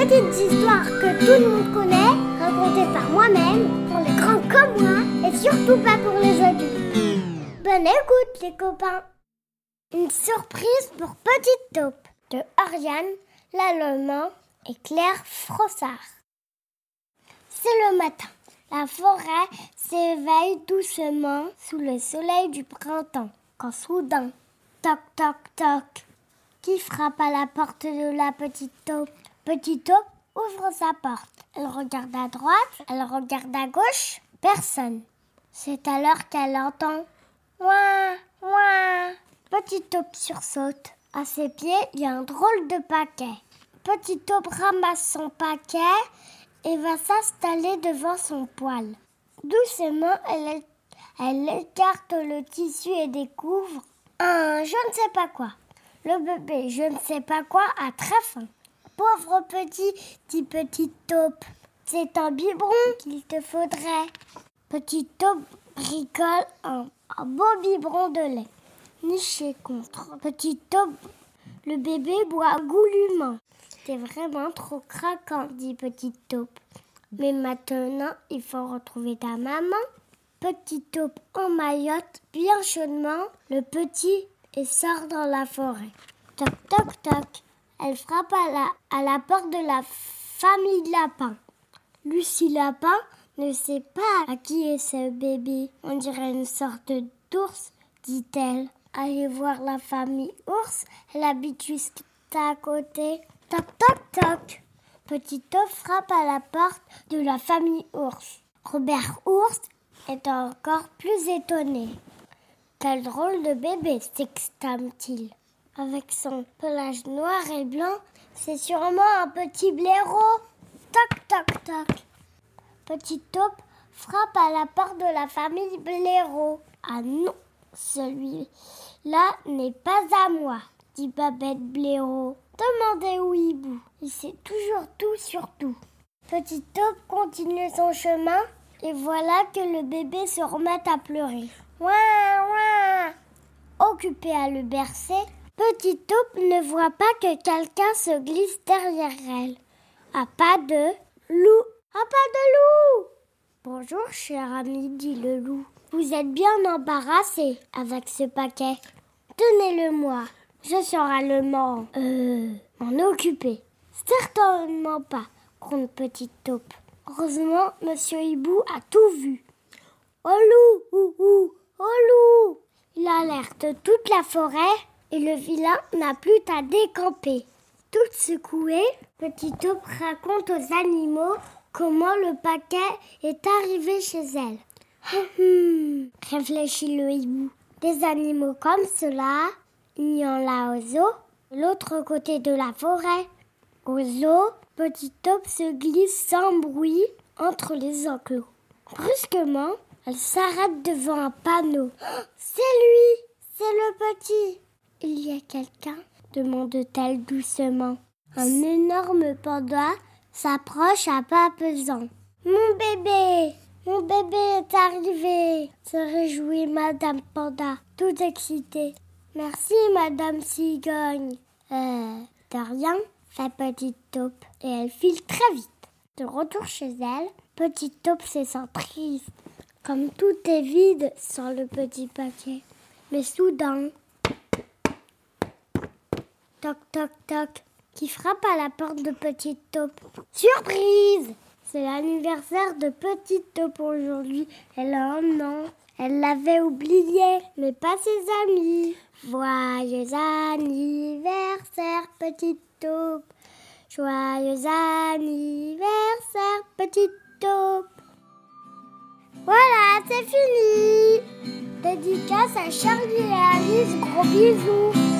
petites histoires que tout le monde connaît, racontées par moi-même, pour les grands comme moi, et surtout pas pour les adultes. Bonne écoute les copains Une surprise pour Petite Taupe de Ariane Lallemand et Claire Frossard. C'est le matin. La forêt s'éveille doucement sous le soleil du printemps, quand soudain, toc toc toc, qui frappe à la porte de la petite taupe. Petite taupe ouvre sa porte. Elle regarde à droite, elle regarde à gauche, personne. C'est alors qu'elle entend Ouah, ouah. Petite taupe sursaute. À ses pieds, il y a un drôle de paquet. Petite taupe ramasse son paquet et va s'installer devant son poêle. Doucement, elle, elle écarte le tissu et découvre un je ne sais pas quoi. Le bébé, je ne sais pas quoi, a très faim. Pauvre petit, dit petite taupe, c'est un biberon qu'il te faudrait. Petite taupe bricole un, beau biberon de lait. Niché contre. Petite taupe, le bébé boit goulûment. C'est vraiment trop craquant, dit Petite Taupe. Mais maintenant, il faut retrouver ta maman. Petite Taupe emmaillote bien chaudement le petit et sort dans la forêt. Toc, toc, toc. Elle frappe à la, à la porte de la famille Lapin. Lucie Lapin ne sait pas à qui est ce bébé. On dirait une sorte d'ours, dit-elle. Allez voir la famille ours. Elle habite juste à côté. Toc, toc, toc. Petit ours frappe à la porte de la famille ours. Robert Ours est encore plus étonné. Quel drôle de bébé, s'exclame-t-il. Avec son pelage noir et blanc, c'est sûrement un petit blaireau. Toc, toc, toc. Petit taupe frappe à la porte de la famille blaireau. Ah non, celui-là n'est pas à moi, dit Babette Blaireau. Demandez au hibou. Il sait toujours tout sur tout. Petit taupe continue son chemin et voilà que le bébé se remet à pleurer. Occupé à le bercer, Petit taupe ne voit pas que quelqu'un se glisse derrière elle. À pas de loup. À pas de loup. Bonjour, cher ami, dit le loup. Vous êtes bien embarrassé avec ce paquet. Tenez-le-moi. Je serai le euh, m'en occuper. Certainement pas, gronde Petite Taupe. Heureusement, Monsieur Hibou a tout vu. Oh loup, ou, ou, oh loup Il alerte toute la forêt et le vilain n'a plus qu'à décamper. Toute secouée, Petite Taupe raconte aux animaux comment le paquet est arrivé chez elle. Hum, hum, réfléchit le hibou. Des animaux comme cela, il y en a au zoo, de l'autre côté de la forêt. Au zoo, Petite Taupe se glisse sans bruit entre les enclos. Brusquement, elle s'arrête devant un panneau. C'est lui C'est le petit Il y a quelqu'un demande-t-elle doucement. Un énorme panda s'approche à pas pesant. Mon bébé Mon bébé est arrivé se réjouit Madame Panda, toute excitée. Merci, Madame Cigogne. Euh, de rien, fait Petite Taupe. Et elle file très vite. De retour chez elle, Petite Taupe se sent triste. Comme tout est vide sans le petit paquet. Mais soudain, toc toc toc, qui frappe à la porte de Petite Taupe. Surprise C'est l'anniversaire de Petite Taupe aujourd'hui. Elle a un an. Elle l'avait oublié, mais pas ses amis. Joyeux anniversaire, Petite Taupe. Joyeux anniversaire, Petite Taupe. Voilà, c'est fini. Dédicace à Charlie et Alice, gros bisous.